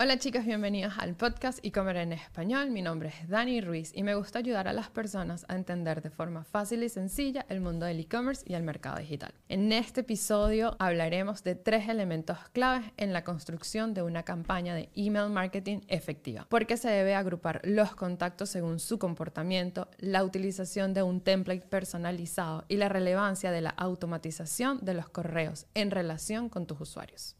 Hola chicos, bienvenidos al podcast y comer en español. Mi nombre es Dani Ruiz y me gusta ayudar a las personas a entender de forma fácil y sencilla el mundo del e-commerce y el mercado digital. En este episodio hablaremos de tres elementos claves en la construcción de una campaña de email marketing efectiva. Por qué se debe agrupar los contactos según su comportamiento, la utilización de un template personalizado y la relevancia de la automatización de los correos en relación con tus usuarios.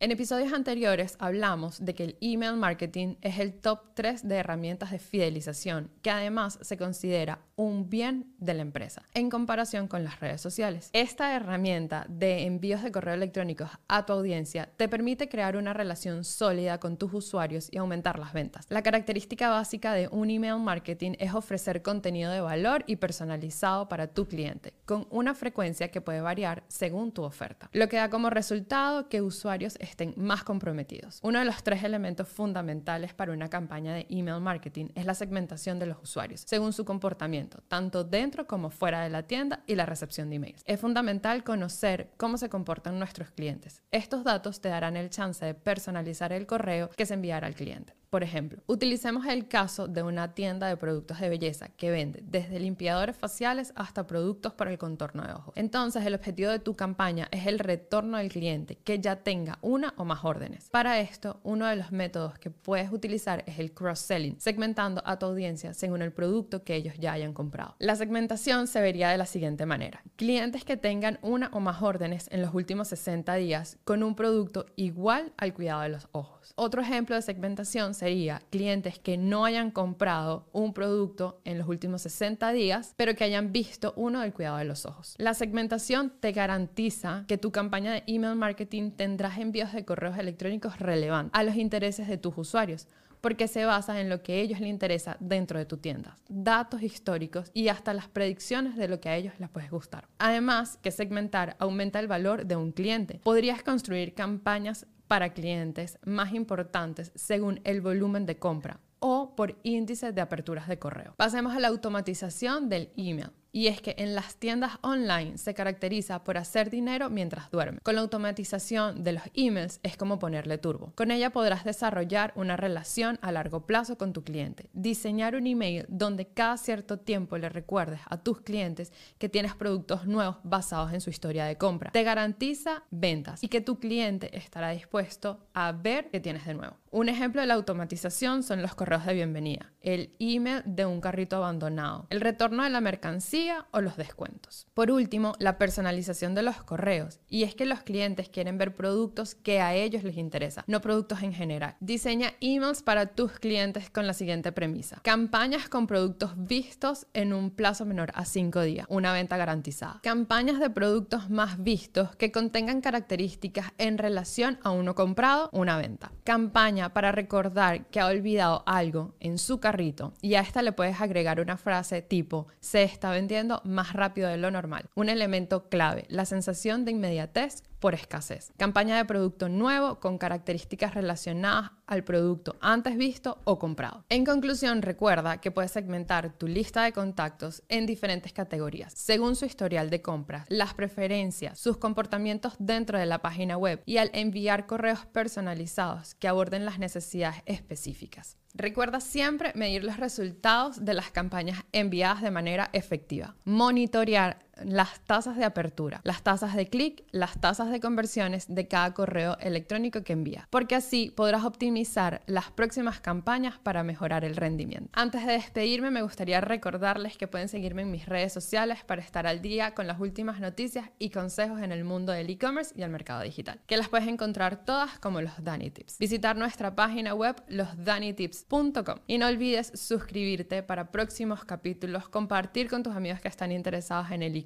En episodios anteriores hablamos de que el email marketing es el top 3 de herramientas de fidelización, que además se considera un bien de la empresa en comparación con las redes sociales. Esta herramienta de envíos de correo electrónicos a tu audiencia te permite crear una relación sólida con tus usuarios y aumentar las ventas. La característica básica de un email marketing es ofrecer contenido de valor y personalizado para tu cliente, con una frecuencia que puede variar según tu oferta, lo que da como resultado que usuarios estén más comprometidos. Uno de los tres elementos fundamentales para una campaña de email marketing es la segmentación de los usuarios, según su comportamiento, tanto dentro como fuera de la tienda y la recepción de emails. Es fundamental conocer cómo se comportan nuestros clientes. Estos datos te darán el chance de personalizar el correo que se enviará al cliente. Por ejemplo, utilicemos el caso de una tienda de productos de belleza que vende desde limpiadores faciales hasta productos para el contorno de ojos. Entonces, el objetivo de tu campaña es el retorno del cliente que ya tenga una o más órdenes. Para esto, uno de los métodos que puedes utilizar es el cross-selling, segmentando a tu audiencia según el producto que ellos ya hayan comprado. La segmentación se vería de la siguiente manera. Clientes que tengan una o más órdenes en los últimos 60 días con un producto igual al cuidado de los ojos. Otro ejemplo de segmentación sería clientes que no hayan comprado un producto en los últimos 60 días, pero que hayan visto uno del cuidado de los ojos. La segmentación te garantiza que tu campaña de email marketing tendrás envíos de correos electrónicos relevantes a los intereses de tus usuarios porque se basa en lo que a ellos les interesa dentro de tu tienda, datos históricos y hasta las predicciones de lo que a ellos les puede gustar. Además, que segmentar aumenta el valor de un cliente. Podrías construir campañas para clientes más importantes según el volumen de compra o por índices de aperturas de correo. Pasemos a la automatización del email. Y es que en las tiendas online se caracteriza por hacer dinero mientras duerme. Con la automatización de los emails es como ponerle turbo. Con ella podrás desarrollar una relación a largo plazo con tu cliente. Diseñar un email donde cada cierto tiempo le recuerdes a tus clientes que tienes productos nuevos basados en su historia de compra. Te garantiza ventas y que tu cliente estará dispuesto a ver qué tienes de nuevo. Un ejemplo de la automatización son los correos de bienvenida, el email de un carrito abandonado, el retorno de la mercancía o los descuentos. Por último, la personalización de los correos, y es que los clientes quieren ver productos que a ellos les interesa, no productos en general. Diseña emails para tus clientes con la siguiente premisa. Campañas con productos vistos en un plazo menor a 5 días, una venta garantizada. Campañas de productos más vistos que contengan características en relación a uno comprado, una venta. Campañas para recordar que ha olvidado algo en su carrito y a esta le puedes agregar una frase tipo se está vendiendo más rápido de lo normal. Un elemento clave, la sensación de inmediatez por escasez. Campaña de producto nuevo con características relacionadas al producto antes visto o comprado. En conclusión, recuerda que puedes segmentar tu lista de contactos en diferentes categorías, según su historial de compras, las preferencias, sus comportamientos dentro de la página web y al enviar correos personalizados que aborden las necesidades específicas. Recuerda siempre medir los resultados de las campañas enviadas de manera efectiva. Monitorear las tasas de apertura, las tasas de clic, las tasas de conversiones de cada correo electrónico que envías, porque así podrás optimizar las próximas campañas para mejorar el rendimiento. Antes de despedirme, me gustaría recordarles que pueden seguirme en mis redes sociales para estar al día con las últimas noticias y consejos en el mundo del e-commerce y el mercado digital, que las puedes encontrar todas como los Danny Tips. Visitar nuestra página web losdannytips.com y no olvides suscribirte para próximos capítulos, compartir con tus amigos que están interesados en el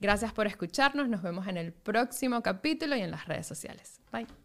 Gracias por escucharnos, nos vemos en el próximo capítulo y en las redes sociales. Bye.